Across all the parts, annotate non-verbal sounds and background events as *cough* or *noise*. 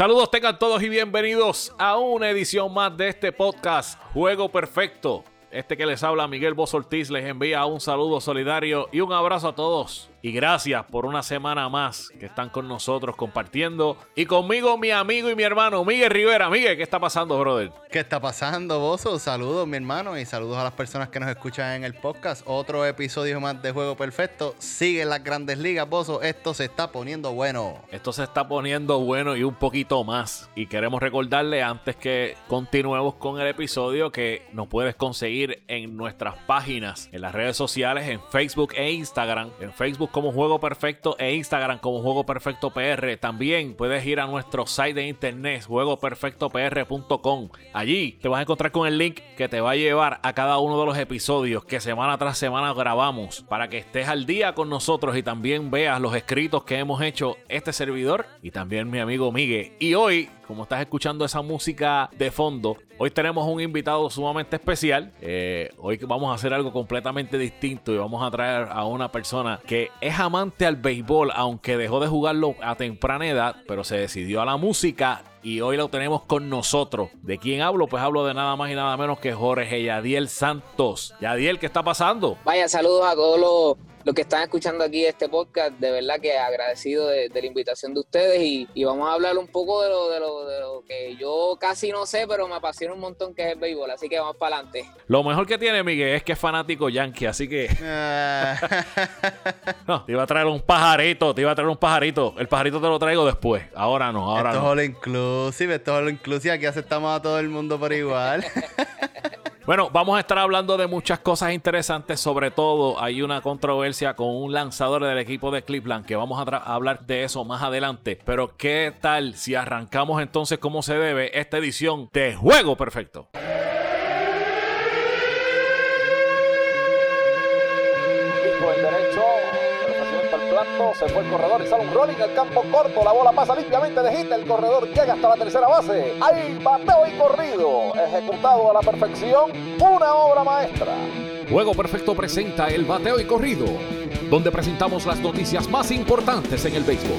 Saludos tengan todos y bienvenidos a una edición más de este podcast Juego Perfecto. Este que les habla Miguel Boz Ortiz les envía un saludo solidario y un abrazo a todos y gracias por una semana más que están con nosotros compartiendo. Y conmigo mi amigo y mi hermano Miguel Rivera. Miguel, ¿qué está pasando, brother? ¿Qué está pasando, Bozo? Saludos, mi hermano, y saludos a las personas que nos escuchan en el podcast. Otro episodio más de Juego Perfecto. Sigue las grandes ligas, Bozo. Esto se está poniendo bueno. Esto se está poniendo bueno y un poquito más. Y queremos recordarle antes que continuemos con el episodio que nos puedes conseguir en nuestras páginas, en las redes sociales, en Facebook e Instagram. En Facebook como Juego Perfecto e Instagram como Juego Perfecto PR. También puedes ir a nuestro site de internet, juegoperfectopr.com. Allí te vas a encontrar con el link que te va a llevar a cada uno de los episodios que semana tras semana grabamos para que estés al día con nosotros y también veas los escritos que hemos hecho este servidor y también mi amigo Miguel. Y hoy como estás escuchando esa música de fondo, hoy tenemos un invitado sumamente especial. Eh, hoy vamos a hacer algo completamente distinto y vamos a traer a una persona que es amante al béisbol, aunque dejó de jugarlo a temprana edad, pero se decidió a la música y hoy lo tenemos con nosotros. ¿De quién hablo? Pues hablo de nada más y nada menos que Jorge Yadiel Santos. Yadiel, ¿qué está pasando? Vaya, saludos a todos los los que están escuchando aquí este podcast, de verdad que agradecido de, la invitación de ustedes y, vamos a hablar un poco de lo, de, lo, de lo que yo casi no sé, pero me apasiona un montón que es el béisbol, así que vamos para adelante. Lo mejor que tiene Miguel es que es fanático yankee, así que... *laughs* no, te iba a traer un pajarito, te iba a traer un pajarito. El pajarito te lo traigo después, ahora no, ahora esto no. es all inclusive, esto es all inclusive, aquí aceptamos a todo el mundo por igual. *laughs* Bueno, vamos a estar hablando de muchas cosas interesantes. Sobre todo, hay una controversia con un lanzador del equipo de Cleveland que vamos a, hablar de eso más adelante. Pero, ¿qué tal si arrancamos entonces como se debe esta edición de Juego Perfecto? Se fue el corredor y sale un rolling al campo corto, la bola pasa limpiamente de el corredor llega hasta la tercera base, hay bateo y corrido, ejecutado a la perfección, una obra maestra. Juego Perfecto presenta el bateo y corrido, donde presentamos las noticias más importantes en el béisbol.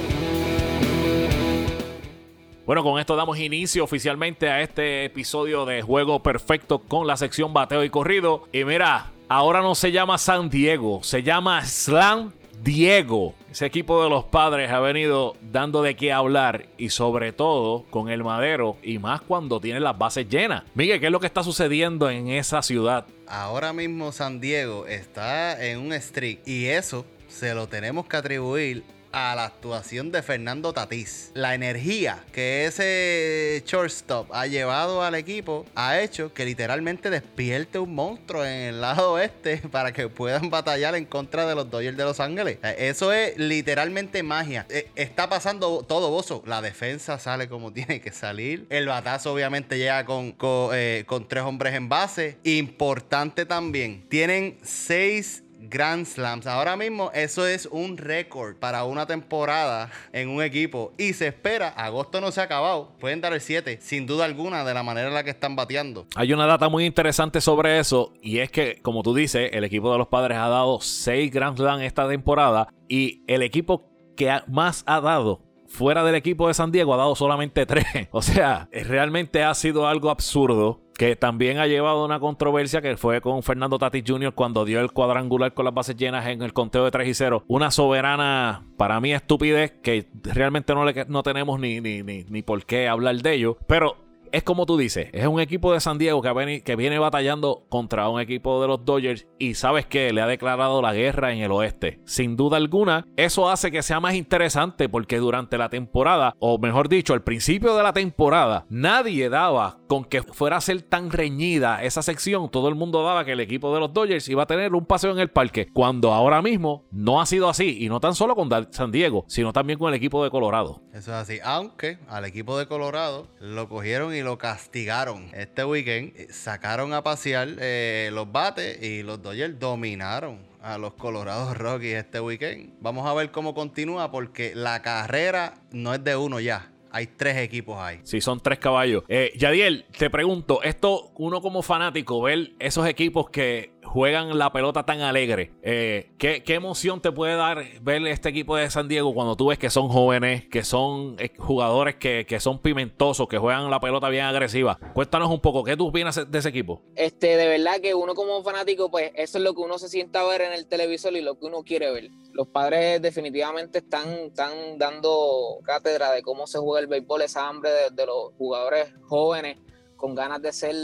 Bueno, con esto damos inicio oficialmente a este episodio de Juego Perfecto con la sección bateo y corrido. Y mira, ahora no se llama San Diego, se llama Slam Diego. Ese equipo de los padres ha venido dando de qué hablar y sobre todo con el madero y más cuando tiene las bases llenas. Miguel, ¿qué es lo que está sucediendo en esa ciudad? Ahora mismo San Diego está en un streak y eso se lo tenemos que atribuir a la actuación de Fernando Tatís. La energía que ese shortstop ha llevado al equipo ha hecho que literalmente despierte un monstruo en el lado oeste *laughs* para que puedan batallar en contra de los Dodgers de Los Ángeles. Eh, eso es literalmente magia. Eh, está pasando todo, Bozo. La defensa sale como *laughs* tiene que salir. El batazo obviamente llega con, con, eh, con tres hombres en base. Importante también. Tienen seis Grand Slams. Ahora mismo eso es un récord para una temporada en un equipo y se espera, agosto no se ha acabado, pueden dar el 7 sin duda alguna de la manera en la que están bateando. Hay una data muy interesante sobre eso y es que como tú dices, el equipo de los padres ha dado 6 Grand Slams esta temporada y el equipo que más ha dado fuera del equipo de San Diego ha dado solamente 3. *laughs* O sea, realmente ha sido algo absurdo que también ha llevado una controversia que fue con Fernando Tatis Jr. cuando dio el cuadrangular con las bases llenas en el conteo de 3 y 0. Una soberana, para mí, estupidez que realmente no, le, no tenemos ni, ni, ni, ni por qué hablar de ello. Pero es como tú dices, es un equipo de San Diego que, que, viene batallando contra un equipo de los Dodgers y sabes que le ha declarado la guerra en el oeste. Sin duda alguna, eso hace que sea más interesante porque durante la temporada, o mejor dicho, al principio de la temporada, nadie daba con que fuera a ser tan reñida esa sección. Todo el mundo daba que el equipo de los Dodgers iba a tener un paseo en el parque, cuando ahora mismo no ha sido así, y no tan solo con San Diego, sino también con el equipo de Colorado. Eso es así, aunque al equipo de Colorado lo cogieron y lo castigaron este weekend. Eh, sacaron a pasear eh, los bates y los Dodgers dominaron a los Colorados *laughs* Rockies este weekend. Vamos a ver cómo continúa porque la carrera no es de uno ya. Hay tres equipos ahí. Sí, son tres caballos. Eh, Yadiel, te pregunto, esto uno como fanático, ver esos equipos que juegan la pelota tan alegre. Eh, ¿qué, emoción te puede dar ver este equipo de San Diego cuando tú ves que son jóvenes, que son eh, jugadores que, son pimentosos, que juegan la pelota bien agresiva? Cuéntanos un poco, ¿qué tú opinas de ese equipo? Este, de verdad que uno como fanático, pues eso es lo que uno se sienta a ver en el televisor y lo que uno quiere ver. Los padres definitivamente están, están dando cátedra de cómo se juega el béisbol, esa hambre de los jugadores jóvenes con ganas de ser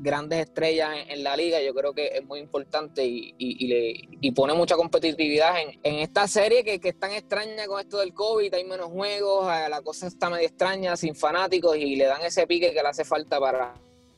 grandes estrellas en, la liga, yo creo que es muy importante y, le, pone mucha competitividad en, esta serie que, que, es tan extraña con esto del COVID, hay menos juegos, eh, la cosa está medio extraña, sin fanáticos y le dan ese pique que le hace falta para,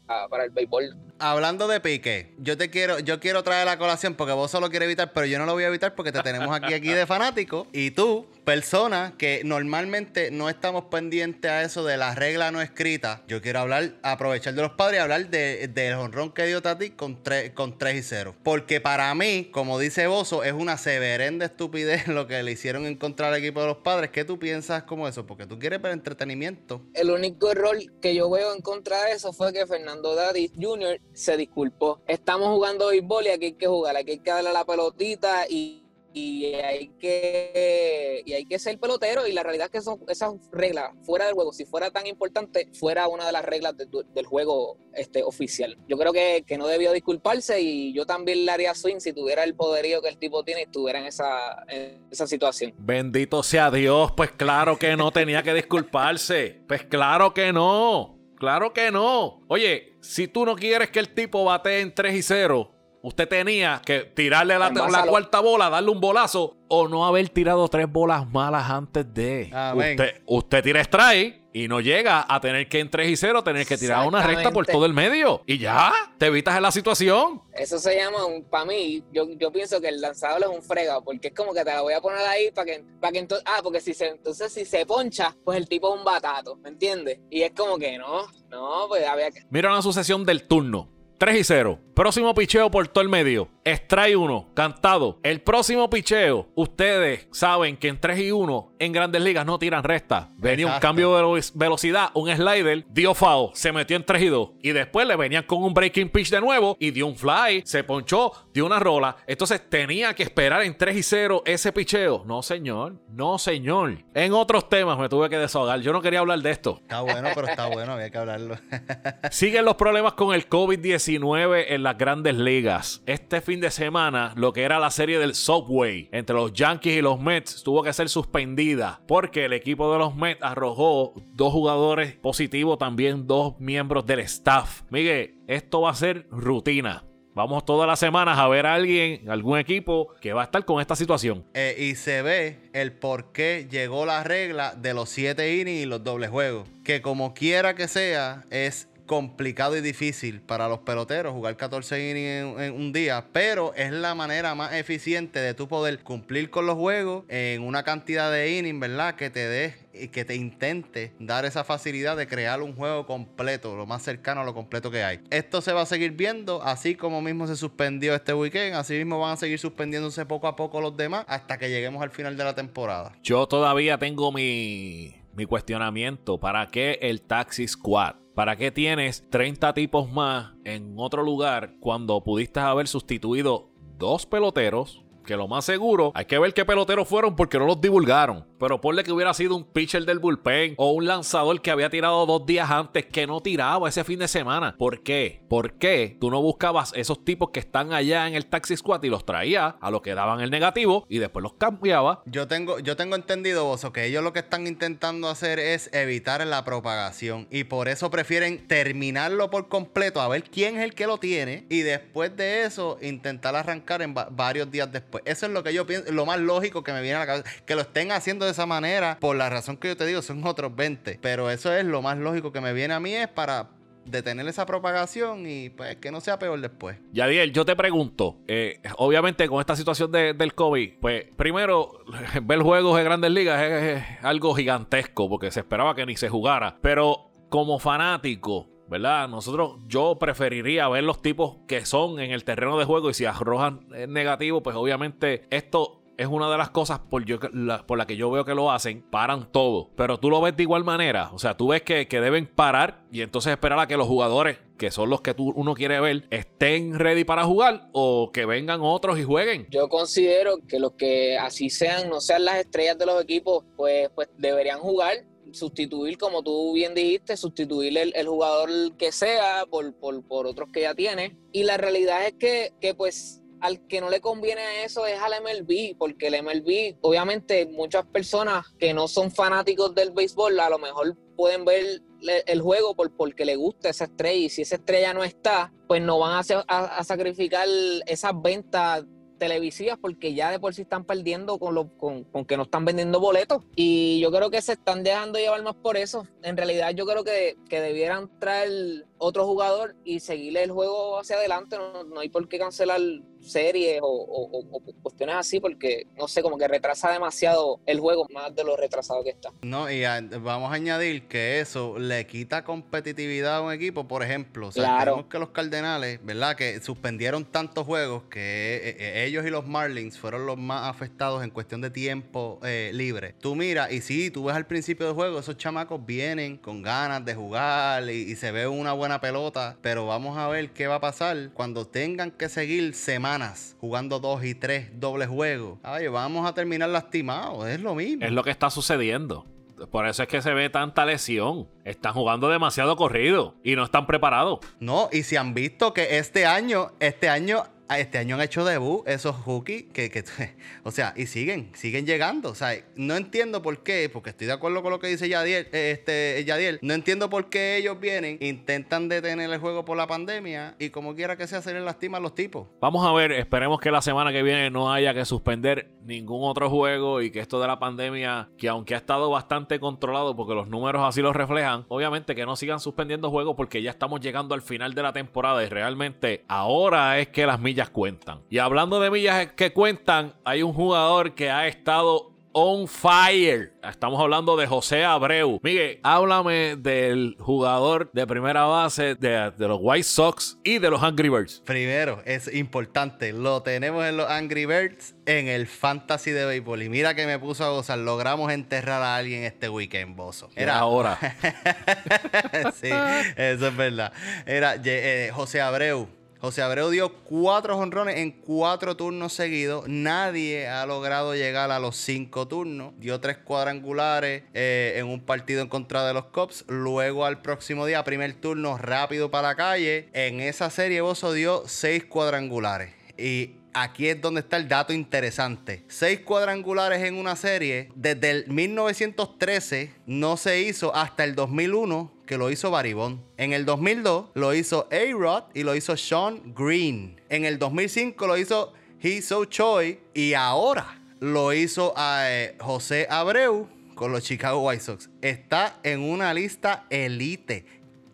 para el béisbol hablando de pique, yo te quiero, yo quiero traer la colación porque vos solo quieres evitar, pero yo no lo voy a evitar porque te tenemos aquí, aquí de fanático. Y tú, persona que normalmente no estamos pendientes a eso de la regla no escrita, yo quiero hablar, aprovechar de los padres y hablar del de, honrón que dio Tati con 3 con tres y 0. Porque para mí, como dice Bozo, es una severenda estupidez lo que le hicieron encontrar al equipo de los padres. ¿Qué tú piensas como eso? Porque tú quieres ver entretenimiento. El único error que yo veo en contra de eso fue que Fernando Daddy Jr se disculpó. Estamos jugando béisbol y aquí hay que jugar, aquí hay que darle la pelotita y, hay que y hay que ser pelotero y la realidad es que son esas reglas fuera del juego, si fuera tan importante, fuera una de las reglas del juego este, oficial. Yo creo que, no debió disculparse y yo también le haría swing si tuviera el poderío que el tipo tiene y estuviera en esa, en esa situación. Bendito sea Dios, pues claro que no tenía que disculparse, pues claro que no. Claro que no. Oye, si tú no quieres que el tipo bate en 3 y 0, usted tenía que tirarle la, la, cuarta bola, darle un bolazo o no haber tirado tres bolas malas antes de. Usted, usted tira strike y no llega a tener que en 3 y 0 tener que tirar una recta por todo el medio. Y ya, te evitas en la situación. Eso se llama, un, para mí, yo, yo pienso que el lanzador es un fregado, porque es como que te la voy a poner ahí para que, para que entonces, ah, porque si se, entonces si se poncha, pues el tipo es un batato, ¿me entiendes? Y es como que no, no, pues había que... Mira una sucesión del turno. 3 y 0. Próximo picheo por todo el medio. Strike 1, cantado. El próximo picheo, ustedes saben que en 3 y 1 en grandes ligas no tiran resta. Venía un cambio de velocidad, un slider, dio foul, se metió en 3 y 2. Y después le venían con un breaking pitch de nuevo y dio un fly, se ponchó, dio una rola. Entonces tenía que esperar en 3 y 0 ese picheo. No, señor. No, señor. En otros temas me tuve que desahogar. Yo no quería hablar de esto. Está bueno, pero está bueno, había que hablarlo. *laughs* Siguen los problemas con el COVID-19 en las grandes ligas. Este fin de semana, lo que era la serie del Subway entre los Yankees y los Mets tuvo que ser suspendida porque el equipo de los Mets arrojó dos jugadores positivos, también dos miembros del staff. Miguel, esto va a ser rutina. Vamos todas las semanas a ver a alguien, algún equipo que va a estar con esta situación. Eh, y se ve el por qué llegó la regla de los siete innings y los dobles juegos. Que como quiera que sea, es complicado y difícil para los peloteros jugar 14 innings en, un día, pero es la manera más eficiente de tú poder cumplir con los juegos en una cantidad de innings, ¿verdad? Que te dé y que te intente dar esa facilidad de crear un juego completo, lo más cercano a lo completo que hay. Esto se va a seguir viendo, así como mismo se suspendió este weekend, así mismo van a seguir suspendiéndose poco a poco los demás hasta que lleguemos al final de la temporada. Yo todavía tengo mi, mi cuestionamiento. ¿Para qué el Taxi Squad? ¿Para qué tienes 30 tipos más en otro lugar cuando pudiste haber sustituido dos peloteros? Que lo más seguro, hay que ver qué peloteros fueron porque no los divulgaron. Pero ponle que hubiera sido un pitcher del bullpen o un lanzador que había tirado dos días antes que no tiraba ese fin de semana. ¿Por qué? ¿Por qué tú no buscabas esos tipos que están allá en el taxi squad y los traía a los que daban el negativo y después los cambiaba? Yo tengo, yo tengo entendido, Bozo, que ellos lo que están intentando hacer es evitar la propagación y por eso prefieren terminarlo por completo, a ver quién es el que lo tiene y después de eso intentar arrancar en varios días después. Eso es lo que yo pienso, lo más lógico que me viene a la cabeza, que lo estén haciendo esa manera, por la razón que yo te digo, son otros 20. Pero eso es lo más lógico que me viene a mí, es para detener esa propagación y pues que no sea peor después. Yadiel, yo te pregunto, eh, obviamente con esta situación del COVID, pues primero *laughs* ver juegos de grandes ligas es, algo gigantesco porque se esperaba que ni se jugara, pero como fanático, ¿verdad? Nosotros, yo preferiría ver los tipos que son en el terreno de juego y si arrojan negativo, pues obviamente esto es una de las cosas por, yo, la, por la que yo veo que lo hacen, paran todo. Pero tú lo ves de igual manera. O sea, tú ves que, deben parar y entonces esperar a que los jugadores que son los que tú, uno quiere ver, estén ready para jugar o que vengan otros y jueguen. Yo considero que los que así sean, no sean las estrellas de los equipos, pues, pues deberían jugar sustituir, como tú bien dijiste, sustituir el, jugador que sea por, por, por, otros que ya tiene. Y la realidad es que, que pues al que no le conviene eso es al MLB, porque el MLB, obviamente, muchas personas que no son fanáticos del béisbol, a lo mejor pueden ver el juego por, porque le gusta esa estrella y si esa estrella no está, pues no van a, a sacrificar esas ventas televisivas porque ya de por sí están perdiendo con, lo, con, con, que no están vendiendo boletos. Y yo creo que se están dejando llevar más por eso. En realidad yo creo que, que debieran traer otro jugador y seguirle el juego hacia adelante. No, hay por qué cancelar series o, cuestiones así porque, no sé, como que retrasa demasiado el juego más de lo retrasado que está. No, y vamos a añadir que eso le quita competitividad a un equipo. Por ejemplo, sabemos que los Cardenales, ¿verdad? Que suspendieron tantos juegos que eh, eh, ellos y los Marlins fueron los más afectados en cuestión de tiempo eh, libre. Tú mira, y sí, tú ves al principio del juego, esos chamacos vienen con ganas de jugar y se ve una buena pelota, pero vamos a ver qué va a pasar cuando tengan que seguir semanas jugando dos y tres dobles juegos. Ay, vamos a terminar lastimados, es lo mismo. Es lo que está sucediendo. Por eso es que se ve tanta lesión. Están jugando demasiado corrido y no están preparados. No, y si han visto que este año, este año este año han hecho debut esos hookies que, *laughs* o sea, y siguen, siguen llegando. O sea, no entiendo por qué, porque estoy de acuerdo con lo que dice Yadiel, eh, este, Yadiel, no entiendo por qué ellos vienen, intentan detener el juego por la pandemia y como quiera que sea, se les lastima a los tipos. Vamos a ver, esperemos que la semana que viene no haya que suspender ningún otro juego y que esto de la pandemia, que aunque ha estado bastante controlado porque los números así lo reflejan, obviamente que no sigan suspendiendo juegos porque ya estamos llegando al final de la temporada y realmente ahora es que las millas cuentan. Y hablando de millas que cuentan, hay un jugador que ha estado on fire. Estamos hablando de José Abreu. Miguel, háblame del jugador de primera base de, los White Sox y de los Angry Birds. Primero, es importante, lo tenemos en los Angry Birds en el Fantasy de Béisbol. Y mira que me puso a gozar. Logramos enterrar a alguien este weekend, bozo. Era ahora. *laughs* sí, eso es verdad. Era eh, José Abreu José Abreu dio cuatro jonrones en cuatro turnos seguidos. Nadie ha logrado llegar a los cinco turnos. Dio tres cuadrangulares eh, en un partido en contra de los Cubs. Luego al próximo día, primer turno rápido para la calle. En esa serie Bozo dio seis cuadrangulares. Y aquí es donde está el dato interesante. Seis cuadrangulares en una serie, desde el 1913 no se hizo hasta el 2001 que lo hizo Baribón. En el 2002 lo hizo A-Rod y lo hizo Sean Green. En el 2005 lo hizo He So Choi y ahora lo hizo eh, José Abreu con los Chicago White Sox. Está en una lista elite.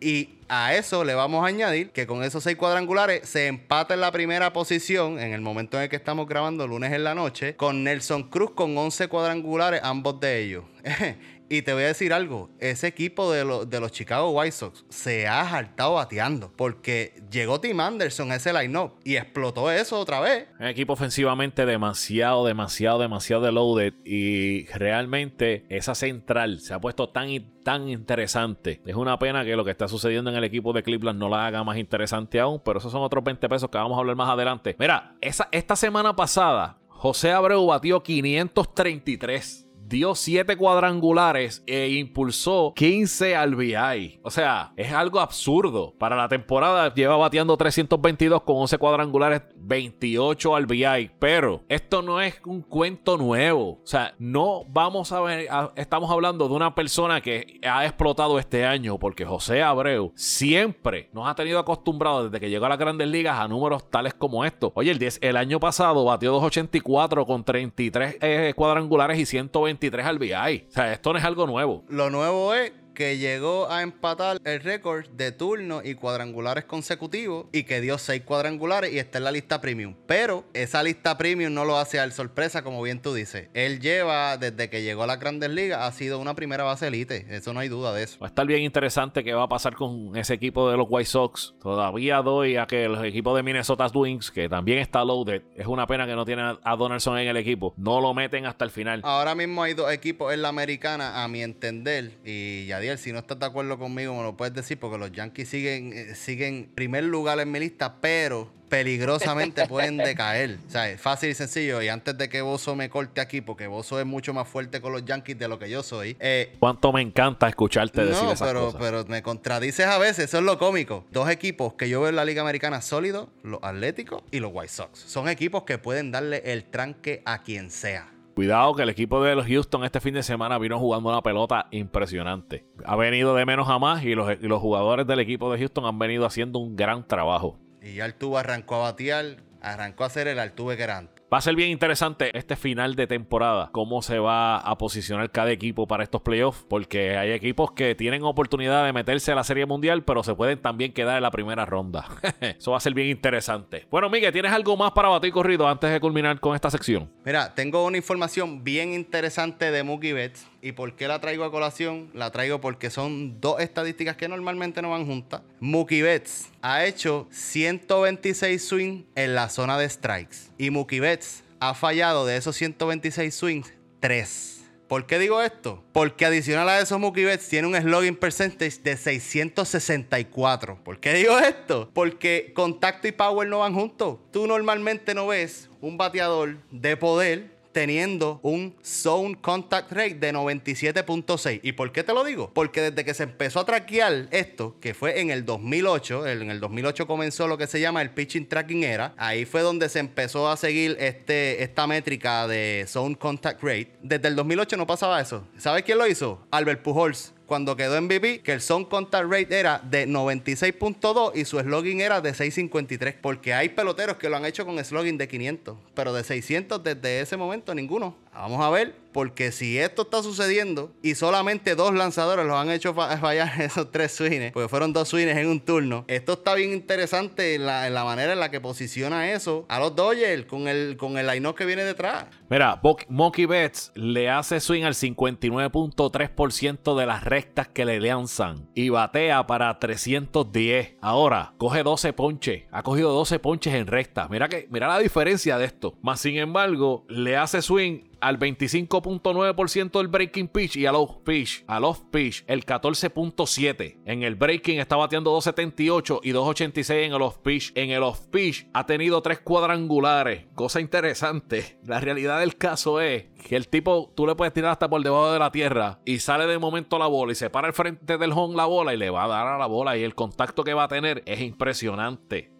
Y a eso le vamos a añadir que con esos seis cuadrangulares se empata en la primera posición en el momento en el que estamos grabando lunes en la noche con Nelson Cruz con 11 cuadrangulares, ambos de ellos. *laughs* Y te voy a decir algo, ese equipo de, los Chicago White Sox se ha saltado bateando porque llegó Tim Anderson a ese line-up y explotó eso otra vez. Un equipo ofensivamente demasiado, demasiado, demasiado de loaded y realmente esa central se ha puesto tan tan interesante. Es una pena que lo que está sucediendo en el equipo de Cleveland no la haga más interesante aún, pero esos son otros 20 pesos que vamos a hablar más adelante. Mira, esa, esta semana pasada José Abreu batió 533 dio 7 cuadrangulares e impulsó 15 al VI. O sea, es algo absurdo. Para la temporada lleva bateando 322 con 11 cuadrangulares, 28 al VI. Pero esto no es un cuento nuevo. O sea, no vamos a ver, estamos hablando de una persona que ha explotado este año porque José Abreu siempre nos ha tenido acostumbrados desde que llegó a las grandes ligas a números tales como estos. Oye, el, 10, el año pasado batió 284 con 33 eh, cuadrangulares y 120 23 al VI. O sea, esto no es algo nuevo. Lo nuevo es que llegó a empatar el récord de turnos y cuadrangulares consecutivos y que dio seis cuadrangulares y está en la lista premium. Pero esa lista premium no lo hace al sorpresa, como bien tú dices. Él lleva, desde que llegó a la Grandes Ligas, ha sido una primera base elite. Eso no hay duda de eso. Va a estar bien interesante qué va a pasar con ese equipo de los White Sox. Todavía doy a que el equipo de Minnesota Twins, que también está loaded, es una pena que no tiene a Donaldson en el equipo. No lo meten hasta el final. Ahora mismo hay dos equipos en la americana, a mi entender, y ya Si no estás de acuerdo conmigo, me lo puedes decir, porque los Yankees siguen, eh, siguen primer lugar en mi lista, pero peligrosamente *laughs* pueden decaer. O sea, es fácil y sencillo. Y antes de que Bozo me corte aquí, porque Bozo es mucho más fuerte con los Yankees de lo que yo soy. Eh, Cuánto me encanta escucharte decir no, esas pero, cosas. pero me contradices a veces, eso es lo cómico. Dos equipos que yo veo en la Liga Americana sólidos, los Atléticos y los White Sox. Son equipos que pueden darle el tranque a quien sea. Cuidado que el equipo de los Houston este fin de semana vino jugando una pelota impresionante. Ha venido de menos a más y los, los jugadores del equipo de Houston han venido haciendo un gran trabajo. Y ya arrancó a batear, arrancó a hacer el Altuve antes. Va a ser bien interesante este final de temporada, cómo se va a posicionar cada equipo para estos playoffs, porque hay equipos que tienen oportunidad de meterse a la Serie Mundial, pero se pueden también quedar en la primera ronda. *laughs* Eso va a ser bien interesante. Bueno, Miguel, ¿tienes algo más para batir corrido antes de culminar con esta sección? Mira, tengo una información bien interesante de Mookie Betts. ¿Y por qué la traigo a colación? La traigo porque son dos estadísticas que normalmente no van juntas. Mookie Betts ha hecho 126 swings en la zona de strikes. Y Mookie Betts ha fallado de esos 126 swings 3. ¿Por qué digo esto? Porque adicional a esos Mookie Betts tiene un slugging percentage de 664. ¿Por qué digo esto? Porque contacto y power no van juntos. Tú normalmente no ves un bateador de poder teniendo un zone contact rate de 97.6. ¿Y por qué te lo digo? Porque desde que se empezó a traquear esto, que fue en el 2008, el- en el 2008 comenzó lo que se llama el pitching tracking era, ahí fue donde se empezó a seguir este, esta métrica de zone contact rate. Desde el 2008 no pasaba eso. ¿Sabes quién lo hizo? Albert Pujols cuando quedó MVP, que el zone contact rate era de 96.2 y su slogan era de 653. Porque hay peloteros que lo han hecho con slogan de 500, pero de 600 desde ese momento ninguno. Vamos a ver, porque si esto está sucediendo y solamente dos lanzadores los han hecho fa- fallar *laughs* esos tres swings, porque fueron dos swings en un turno, esto está bien interesante en la, manera en la que posiciona eso a los Dodgers con el, con el line que viene detrás. Mira, Mookie Betts le hace swing al 59.3% de las rectas que le lanzan y batea para 310. Ahora, coge 12 ponches. Ha cogido 12 ponches en rectas. Mira, que, mira la diferencia de esto. Más sin embargo, le hace swing al 25.9% del breaking pitch y al off pitch, al off pitch el 14.7. En el breaking está bateando 2.78 y 2.86 en el off pitch. En el off pitch ha tenido tres cuadrangulares. Cosa interesante. La realidad del caso es que el tipo tú le puedes tirar hasta por debajo de la tierra y sale de momento la bola y se para al frente del home la bola y le va a dar a la bola y el contacto que va a tener es impresionante.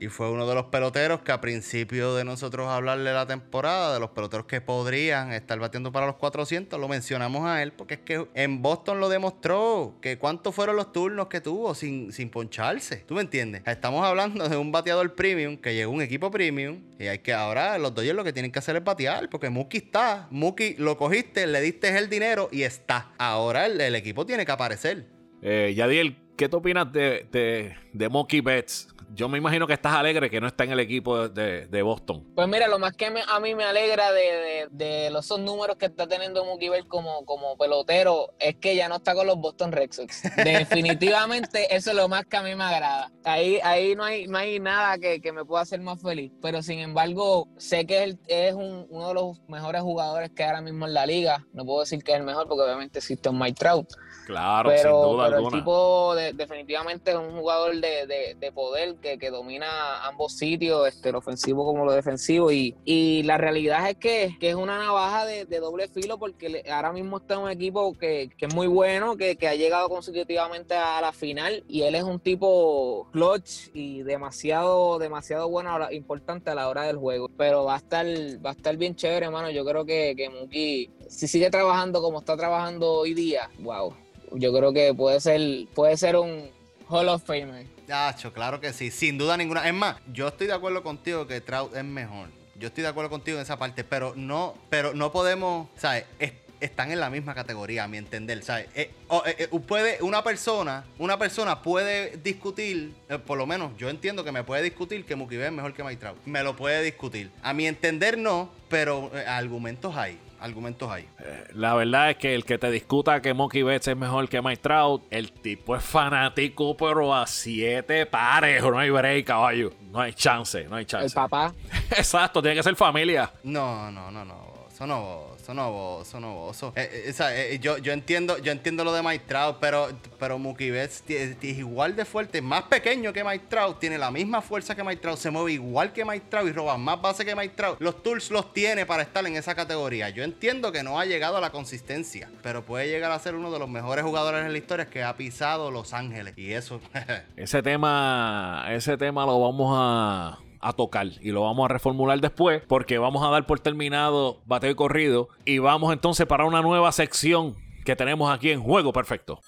Y fue uno de los peloteros que a principio de nosotros hablarle la temporada, de los peloteros que podrían estar batiendo para los 400, lo mencionamos a él porque es que en Boston lo demostró, que cuántos fueron los turnos que tuvo sin, sin poncharse. ¿Tú me entiendes? Estamos hablando de un bateador premium que llegó a un equipo premium y hay que ahora los Dodgers lo que tienen que hacer es batear porque Mookie está, Mookie lo cogiste, le diste el dinero y está. Ahora el, el equipo tiene que aparecer. Eh, Yadiel, ¿qué tú opinas de, de, de Mookie Betts? Yo me imagino que estás alegre que no está en el equipo de, de- Boston. Pues mira, lo más que me- a mí me alegra de, de- de los esos números que está teniendo Mookie Betts como, como pelotero es que ya no está con los Boston Red Sox. *laughs* Definitivamente eso es lo más que a mí me agrada. Ahí, ahí no, hay, no hay nada que, que me pueda hacer más feliz. Pero sin embargo, sé que él es un- uno de los mejores jugadores que hay ahora mismo en la liga. No puedo decir que es el mejor porque obviamente existe un Mike Trout. Claro, pero, sin duda pero el alguna. tipo de- definitivamente es un jugador de, de- de poder que, que domina ambos sitios, este, lo ofensivo como lo defensivo. Y, y la realidad es que, que es una navaja de, doble filo porque ahora mismo está un equipo que, que es muy bueno, que, ha llegado consecutivamente a la final y él es un tipo clutch y demasiado, demasiado bueno, importante a la hora del juego. Pero va a estar, va a estar bien chévere, hermano. Yo creo que, que Mookie, si sigue trabajando como está trabajando hoy día, wow. Yo creo que puede ser, puede ser un Hall of Famer. Yacho, claro que sí, sin duda ninguna. Es más, yo estoy de acuerdo contigo que Trout es mejor. Yo estoy de acuerdo contigo en esa parte, pero no, pero no podemos, ¿sabes? Es- están en la misma categoría, a mi entender, ¿sabes? Eh, eh, eh, puede, una persona, una persona puede discutir, por lo menos yo entiendo que me puede discutir que Betts es mejor que Mike Trout. Me lo puede discutir. A mi entender no, pero argumentos hay, argumentos hay. La verdad es que el que te discuta que Mookie Betts es mejor que Mike Trout, el tipo es fanático, pero a siete pares. No hay break, caballo. No hay chance, no hay El chance. papá. *laughs* Exacto, tiene que ser familia. No, no, no, no. Eso no, eso no, eso no, eso. Eh, eh, eh, yo, yo entiendo, yo entiendo lo de Mike pero, pero Mookie Betts es igual de fuerte, más pequeño que Mike tiene la misma fuerza que Mike se mueve igual que Mike y roba más base que Mike Los tools los tiene para estar en esa categoría. Yo entiendo que no ha llegado a la consistencia, pero puede llegar a ser uno de los mejores jugadores en la historia que ha pisado Los Ángeles. Y eso. *laughs* ese tema, ese tema lo vamos a a tocar y lo vamos a reformular después porque vamos a dar por terminado bateo y corrido y vamos entonces para una nueva sección que tenemos aquí en Juego Perfecto.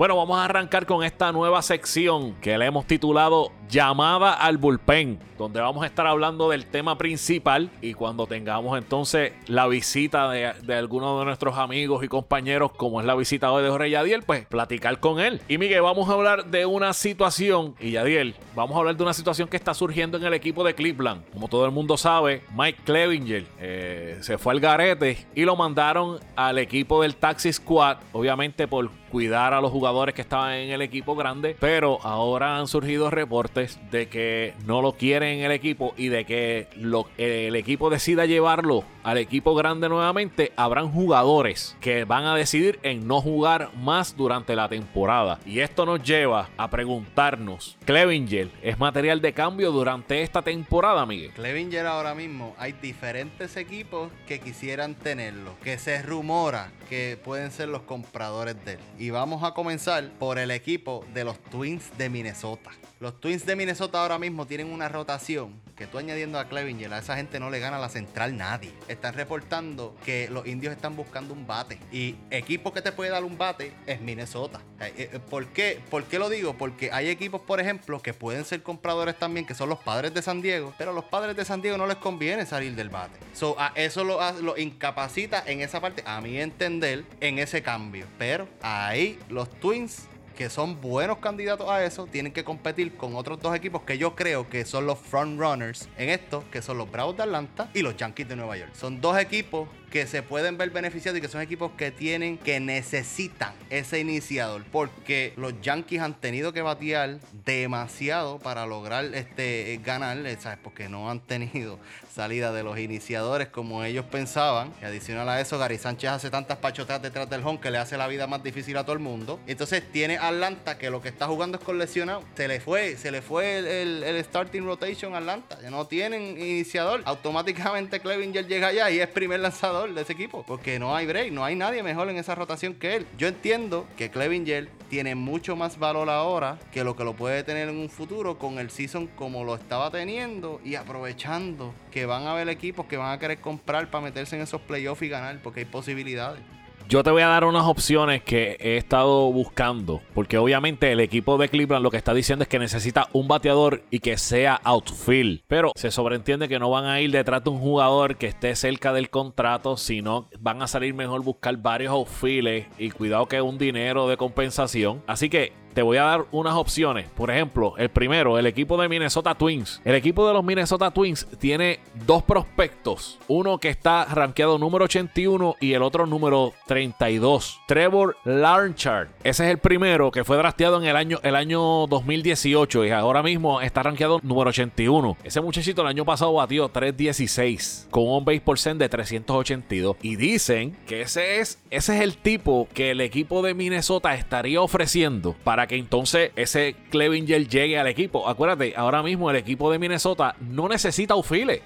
Bueno, vamos a arrancar con esta nueva sección que le hemos titulado Llamada al Bullpen, donde vamos a estar hablando del tema principal y cuando tengamos entonces la visita de, de alguno de nuestros amigos y compañeros, como es la visita hoy de Jorge Yadiel, pues platicar con él. Y Miguel, vamos a hablar de una situación, y Yadiel, vamos a hablar de una situación que está surgiendo en el equipo de Cleveland. Como todo el mundo sabe, Mike Clevinger eh, se fue al garete y lo mandaron al equipo del Taxi Squad, obviamente por cuidar a los jugadores que estaban en el equipo grande, pero ahora han surgido reportes de que no lo quieren en el equipo y de que lo, el equipo decida llevarlo al equipo grande nuevamente, habrán jugadores que van a decidir en no jugar más durante la temporada. Y esto nos lleva a preguntarnos, ¿Clevinger es material de cambio durante esta temporada, Miguel? Clevinger ahora mismo hay diferentes equipos que quisieran tenerlo, que se rumora que pueden ser los compradores de él. Y vamos a comenzar por el equipo de los Twins de Minnesota. Los Twins de Minnesota ahora mismo tienen una rotación que tú añadiendo a Clevinger, a esa gente no le gana la central nadie. Están reportando que los indios están buscando un bate. Y equipo que te puede dar un bate es Minnesota. Eh, eh, ¿Por qué? ¿Por qué lo digo? Porque hay equipos, por ejemplo, que pueden ser compradores también, que son los padres de San Diego, pero a los padres de San Diego no les conviene salir del bate. So, a eso lo, lo incapacita en esa parte, a mi entender, en ese cambio. Pero ahí los Twins que son buenos candidatos a eso, tienen que competir con otros dos equipos que yo creo que son los frontrunners en esto, que son los Bravos de Atlanta y los Yankees de Nueva York. Son dos equipos que se pueden ver beneficiados y que son equipos que tienen, que necesitan ese iniciador. Porque los Yankees han tenido que batear demasiado para lograr este ganar, ¿sabes? Porque no han tenido *laughs* salida de los iniciadores como ellos pensaban. Y adicional a eso, Gary Sánchez hace tantas pachotas detrás del home que le hace la vida más difícil a todo el mundo. Entonces tiene Atlanta que lo que está jugando es con lesionado. Se le fue, se le fue el, starting rotation a Atlanta. Ya no tienen iniciador. Automáticamente Clevinger llega allá y es primer lanzador de ese equipo. Porque no hay break, no hay nadie mejor en esa rotación que él. Yo entiendo que Clevinger tiene mucho más valor ahora que lo que lo puede tener en un futuro con el season como lo estaba teniendo y aprovechando que van a haber equipos que van a querer comprar para meterse en esos playoffs y ganar porque hay posibilidades. Yo te voy a dar unas opciones que he estado buscando. Porque obviamente el equipo de Cleveland lo que está diciendo es que necesita un bateador y que sea outfield. Pero se sobreentiende que no van a ir detrás de un jugador que esté cerca del contrato, sino van a salir mejor buscar varios outfields y cuidado que un dinero de compensación. Así que te voy a dar unas opciones. Por ejemplo, el primero, el equipo de Minnesota Twins. El equipo de los Minnesota Twins tiene dos prospectos. Uno que está rankeado número 81 y el otro número 32. Trevor Larnchard. Ese es el primero que fue drafteado en el año, el año 2018 y ahora mismo está rankeado número 81. Ese muchachito el año pasado batió 316 con un base de 382. Y dicen que ese es, ese es el tipo que el equipo de Minnesota estaría ofreciendo para que entonces ese Clevinger llegue al equipo. Acuérdate, ahora mismo el equipo de Minnesota no necesita outfield.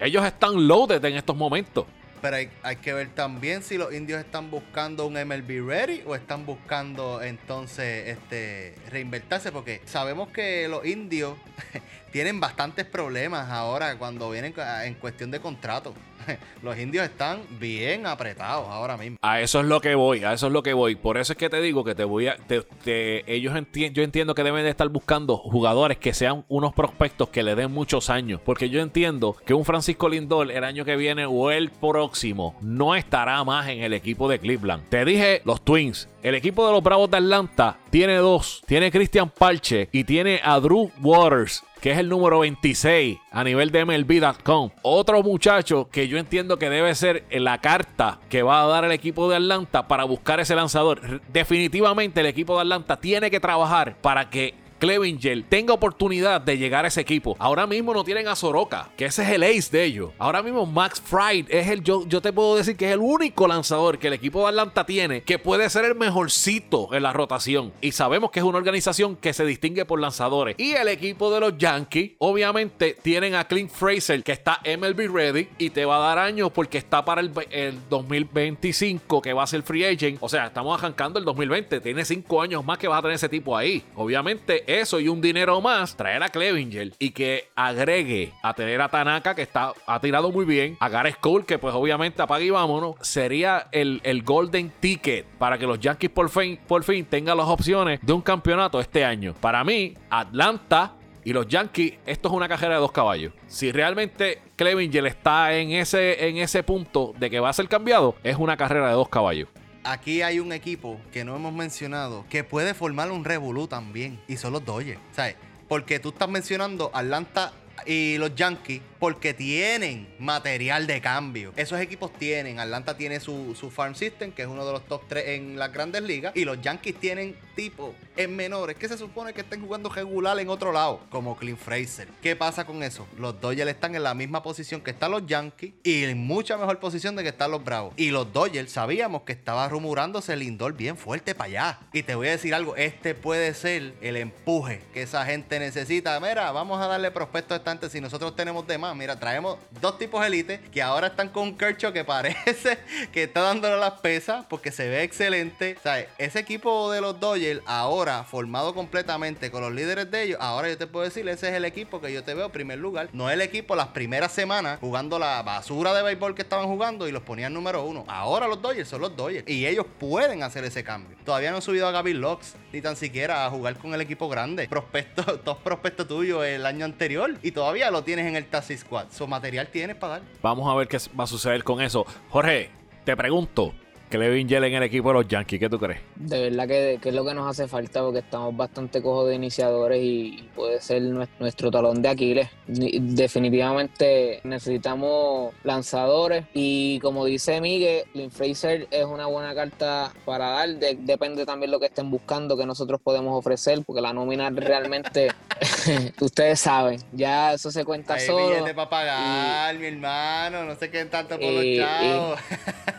Ellos están loaded en estos momentos. Pero hay, hay, que ver también si los indios están buscando un MLB ready o están buscando entonces este reinvertirse, porque sabemos que los indios *laughs* tienen bastantes problemas ahora cuando vienen en cuestión de contrato. *laughs* los indios están bien apretados ahora mismo. A eso es lo que voy, a eso es lo que voy. Por eso es que te digo que te voy a. ellos yo entiendo que deben de estar buscando jugadores que sean unos prospectos que le den muchos años. Porque yo entiendo que un Francisco Lindor el año que viene o el próximo no estará más en el equipo de Cleveland. Te dije los Twins. El equipo de los Bravos de Atlanta tiene dos. Tiene Christian Palche y tiene a Drew Waters que es el número 26 a nivel de MLB.com. Otro muchacho que yo entiendo que debe ser la carta que va a dar el equipo de Atlanta para buscar ese lanzador. Definitivamente el equipo de Atlanta tiene que trabajar para que Clevinger tenga oportunidad de llegar a ese equipo. Ahora mismo no tienen a Soroka, que ese es el ace de ellos. Ahora mismo Max Fried es el, yo, yo te puedo decir que es el único lanzador que el equipo de Atlanta tiene que puede ser el mejorcito en la rotación. Y sabemos que es una organización que se distingue por lanzadores. Y el equipo de los Yankees, obviamente, tienen a Clint Fraser, que está MLB ready y te va a dar años porque está para el, el 2025, que va a ser free agent. O sea, estamos arrancando el 2020. Tiene cinco años más que vas a tener ese tipo ahí. Obviamente, eso y un dinero más, traer a Clevinger y que agregue a tener a Tanaka, que está, ha tirado muy bien, a Gareth Cole, que pues obviamente apaga y vámonos, sería el, el golden ticket para que los Yankees por fin, por fin tengan las opciones de un campeonato este año. Para mí, Atlanta y los Yankees, esto es una cajera de dos caballos. Si realmente Clevinger está en ese, en ese punto de que va a ser cambiado, es una carrera de dos caballos aquí hay un equipo que no hemos mencionado que puede formar un revolú también. Y son los Dodgers. ¿Sabes? Porque tú estás mencionando Atlanta y los Yankees porque tienen material de cambio. Esos equipos tienen, Atlanta tiene su, su, farm system, que es uno de los top 3 en las grandes ligas, y los Yankees tienen tipo en menores que se supone que estén jugando regular en otro lado, como Clint Fraser. ¿Qué pasa con eso? Los Dodgers están en la misma posición que están los Yankees y en mucha mejor posición de que están los Bravos. Y los Dodgers sabíamos que estaba rumurándose el indoor bien fuerte para allá. Y te voy a decir algo, este puede ser el empuje que esa gente necesita. Mira, vamos a darle prospecto a esta gente si nosotros tenemos de Mira, traemos dos tipos élite que ahora están con un Kershaw que *laughs* parece que está dándole las pesas porque se ve excelente. ¿Sabes? Ese equipo de los Dodgers, ahora formado completamente con los líderes de ellos, ahora yo te puedo decir, ese es el equipo que yo te veo primer lugar. No es el equipo las primeras semanas jugando la basura de béisbol que estaban jugando y los ponían número uno. Ahora los Dodgers son los Dodgers y ellos pueden hacer ese cambio. Todavía no han subido a Gaby Locks ni tan siquiera a jugar con el equipo grande. Prospecto, *laughs* dos prospectos tuyos el año anterior y todavía lo tienes en el Taxi Squad. Su material tienes para dar. Vamos a ver qué va a suceder con eso. Jorge, te pregunto, Clevin Yell en el equipo de los Yankees. ¿Qué tú crees? De verdad que, es lo que nos hace falta porque estamos bastante cojos de iniciadores y, puede ser nuestro, talón de Aquiles. Definitivamente necesitamos lanzadores y como dice Miguel, Lynn Fraser es una buena carta para dar. depende también lo que estén buscando que nosotros podemos ofrecer porque la nómina realmente, *laughs* ustedes saben, ya eso se cuenta Hay solo. para pagar, mi hermano, no sé qué tanto por los chavos. *laughs*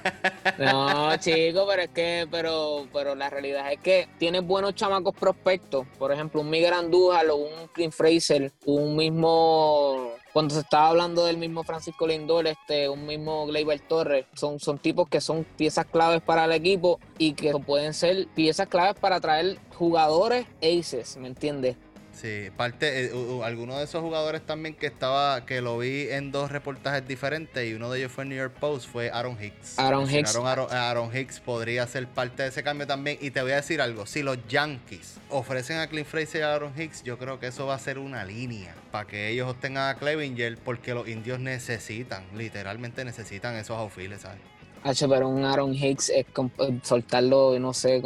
no, chico, pero es que, pero, pero la realidad es que tienes buenos chamacos prospectos. Por ejemplo, un Miguel Andújar un Clint Fraser, un mismo cuando se estaba hablando del mismo Francisco Lindor, este, un mismo Gleyber Torres, son, son tipos que son piezas claves para el equipo y que pueden ser piezas claves para traer jugadores aces, ¿me entiendes? Sí, parte, eh, alguno de esos jugadores también que estaba, que lo vi en dos reportajes diferentes y uno de ellos fue en New York Post, fue Aaron Hicks. Aaron Hicks. Aaron, Aaron, Hicks podría ser parte de ese cambio también. Y te voy a decir algo, si los Yankees ofrecen a Clint Fraser y a Aaron Hicks, yo creo que eso va a ser una línea para que ellos obtengan a Clevinger porque los indios necesitan, literalmente necesitan esos outfielders, ¿sabes? H, pero un Aaron Hicks es soltarlo, no sé, es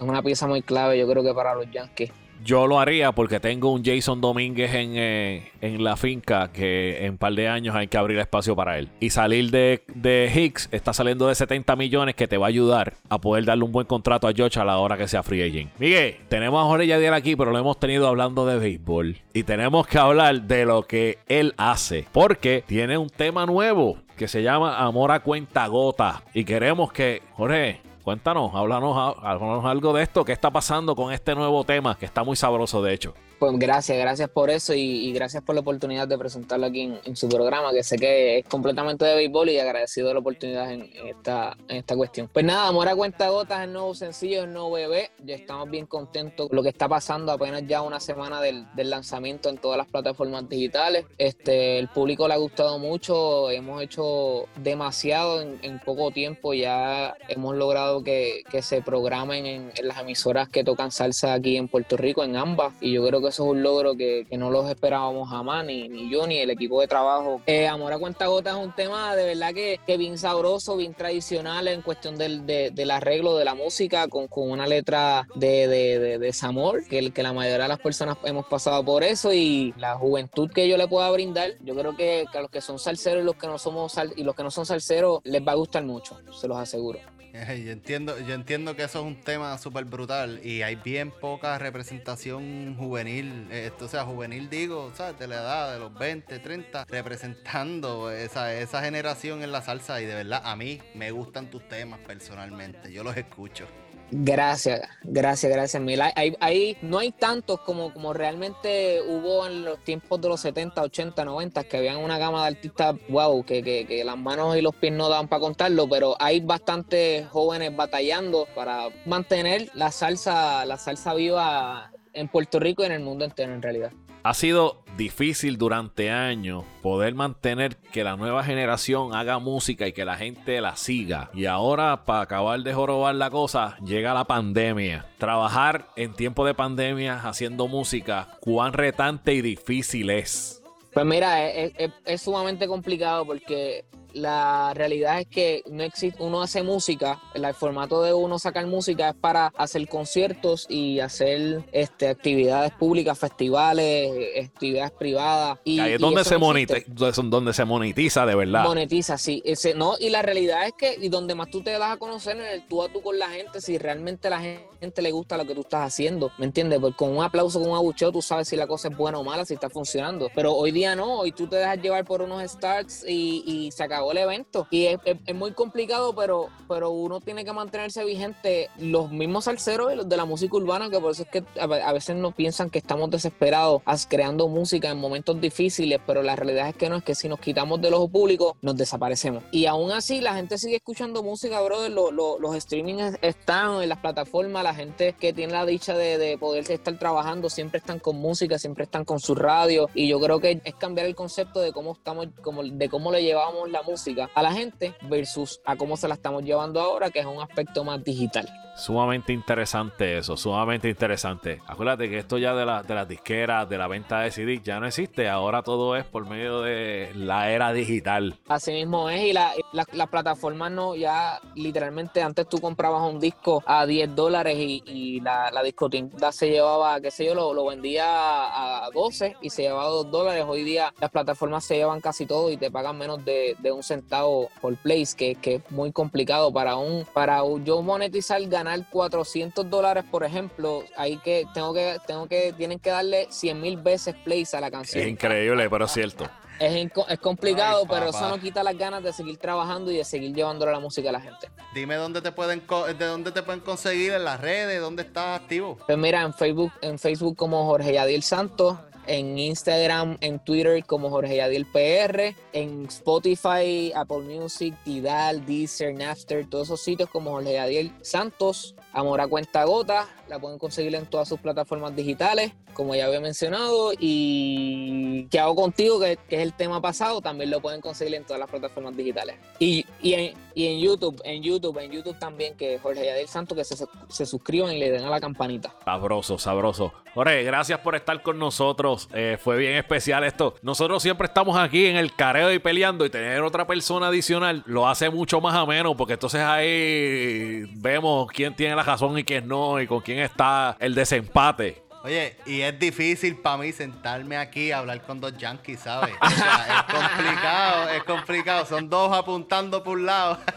una pieza muy clave, yo creo que para los Yankees. Yo lo haría porque tengo un Jason Domínguez eh, en, la finca que en un par de años hay que abrir espacio para él. Y salir de, de, Hicks está saliendo de 70 millones que te va a ayudar a poder darle un buen contrato a George a la hora que sea free agent. Miguel, tenemos a Jorge Yadier aquí, pero lo hemos tenido hablando de béisbol. Y tenemos que hablar de lo que él hace. Porque tiene un tema nuevo que se llama Amor a cuenta gota. Y queremos que, Jorge, Cuéntanos, háblanos, háblanos algo de esto, qué está pasando con este nuevo tema, que está muy sabroso de hecho. Pues gracias, gracias por eso y, gracias por la oportunidad de presentarlo aquí en, su programa, que sé que es completamente de béisbol y agradecido de la oportunidad en, esta, en esta cuestión. Pues nada, Amor a Cuenta Gotas, el nuevo sencillo, el nuevo bebé. Ya estamos bien contentos con lo que está pasando, apenas ya una semana del, lanzamiento en todas las plataformas digitales. Este, el público le ha gustado mucho, hemos hecho demasiado en, poco tiempo, ya hemos logrado que, se programen en, en las emisoras que tocan salsa aquí en Puerto Rico, en ambas, y yo creo que eso es un logro que, que no los esperábamos jamás, ni, ni yo ni el equipo de trabajo. Eh, Amor a cuenta gota es un tema de verdad que, que bien sabroso, bien tradicional en cuestión del, de, del arreglo de la música, con, con una letra de, de, de, desamor, que, que la mayoría de las personas hemos pasado por eso y la juventud que yo le pueda brindar, yo creo que, que a los que son salseros y los que no somos sal, y los que no son salseros les va a gustar mucho, se los aseguro. Yo entiendo, yo entiendo que eso es un tema súper brutal y hay bien poca representación juvenil, esto, o sea, juvenil digo, ¿sabes? De la edad de los 20, 30, representando esa, esa generación en la salsa y de verdad a mí me gustan tus temas personalmente, yo los escucho. Gracias, gracias, gracias, Mil. Hay, hay, no hay tantos como, como realmente hubo en los tiempos de los 70, 80, 90, que habían una gama de artistas, wow, que, que, que las manos y los pies no daban para contarlo, pero hay bastantes jóvenes batallando para mantener la salsa, la salsa viva en Puerto Rico y en el mundo entero en realidad. Ha sido difícil durante años poder mantener que la nueva generación haga música y que la gente la siga. Y ahora, para acabar de jorobar la cosa, llega la pandemia. Trabajar en tiempo de pandemia haciendo música, cuán retante y difícil es. Pues mira, es, sumamente complicado porque la realidad es que no existe, uno hace música, el formato de uno sacar música es para hacer conciertos y hacer este, actividades públicas, festivales, actividades privadas. Y, Ahí es donde se, monetiza, donde se monetiza de verdad. Monetiza, sí. Ese, no, y la realidad es que y donde más tú te das a conocer en el tú a tú con la gente, si realmente la gente le gusta lo que tú estás haciendo, ¿me entiendes? Porque con un aplauso, con un abucheo, tú sabes si la cosa es buena o mala, si está funcionando. Pero hoy día no, hoy tú te dejas llevar por unos starts y, y se acabó el evento. Y es, muy complicado, pero, pero uno tiene que mantenerse vigente. Los mismos salseros los de la música urbana, que por eso es que a, veces no piensan que estamos desesperados creando música en momentos difíciles, pero la realidad es que no, es que si nos quitamos del ojo público, nos desaparecemos. Y aún así, la gente sigue escuchando música, brother. Los, los, los streamings están en las plataformas, la gente que tiene la dicha de, de poder estar trabajando siempre están con música, siempre están con su radio. Y yo creo que es cambiar el concepto de cómo estamos, como, de cómo le llevamos la música a la gente versus a cómo se la estamos llevando ahora, que es un aspecto más digital. Sumamente interesante eso, sumamente interesante. Acuérdate que esto ya de, la, de las disqueras, de la venta de CD, ya no existe. Ahora todo es por medio de la era digital. Así mismo es, y las la, la plataformas no, ya literalmente antes tú comprabas un disco a 10 dólares y, y, la, la discotienda se llevaba, qué sé yo, lo, lo, vendía a 12 y se llevaba 2 dólares. Hoy día las plataformas se llevan casi todo y te pagan menos de, de un centavo por place, que, que es muy complicado para un, para yo monetizar, ganar 400 dólares, por ejemplo, ahí que tengo que, tengo que, tienen que darle 100 mil veces plays a la canción. Es increíble, pero es cierto. Es, es complicado, Ay, pero eso no quita las ganas de seguir trabajando y de seguir llevándole la música a la gente. Dime dónde te pueden de dónde te pueden conseguir en las redes, dónde estás activo. Pues mira, en Facebook, en Facebook como Jorge Yadiel Santos, en Instagram, en Twitter como Jorge Yadiel PR, en Spotify, Apple Music, Tidal, Deezer, Napster, todos esos sitios como Jorge Yadiel Santos, Amor a cuenta gota, la pueden conseguir en todas sus plataformas digitales, como ya había mencionado, y ¿qué hago contigo? Que, es el tema pasado, también lo pueden conseguir en todas las plataformas digitales. Y, y, en, y en YouTube, en YouTube, en YouTube también, que Jorge Yadiel Santos, que se, se suscriban y le den a la campanita. Sabroso, sabroso. Jorge, gracias por estar con nosotros. Eh, fue bien especial esto. Nosotros siempre estamos aquí en el careo y peleando y tener otra persona adicional lo hace mucho más ameno porque entonces ahí vemos quién tiene la razón y quién no y con quién está el desempate. Oye, y es difícil para mí sentarme aquí a hablar con dos yankees, ¿sabes? O sea, es *laughs* complicado, es complicado. Son dos apuntando por un lado. *laughs*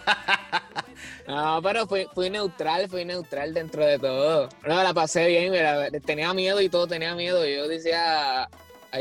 No, pero fui, fui, neutral, fui neutral dentro de todo. No, la pasé bien, mira, tenía miedo y todo tenía miedo. Yo decía,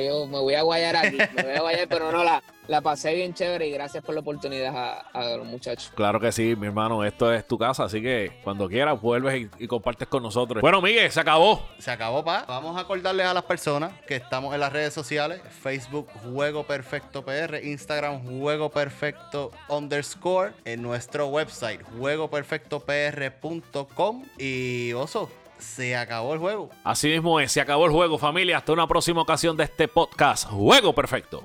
yo me voy a guayar aquí, me voy a guayar, pero no, la, la pasé bien chévere y gracias por la oportunidad a, a, los muchachos. Claro que sí, mi hermano, esto es tu casa, así que cuando quieras vuelves y, y compartes con nosotros. Bueno, Miguel, se acabó. Se acabó, pa. Vamos a acordarles a las personas que estamos en las redes sociales, Facebook Juego Perfecto PR, Instagram Juego Perfecto underscore, en nuestro website juegoperfectopr.com y oso se acabó el juego. Así mismo es, se acabó el juego, familia. Hasta una próxima ocasión de este podcast. Juego perfecto.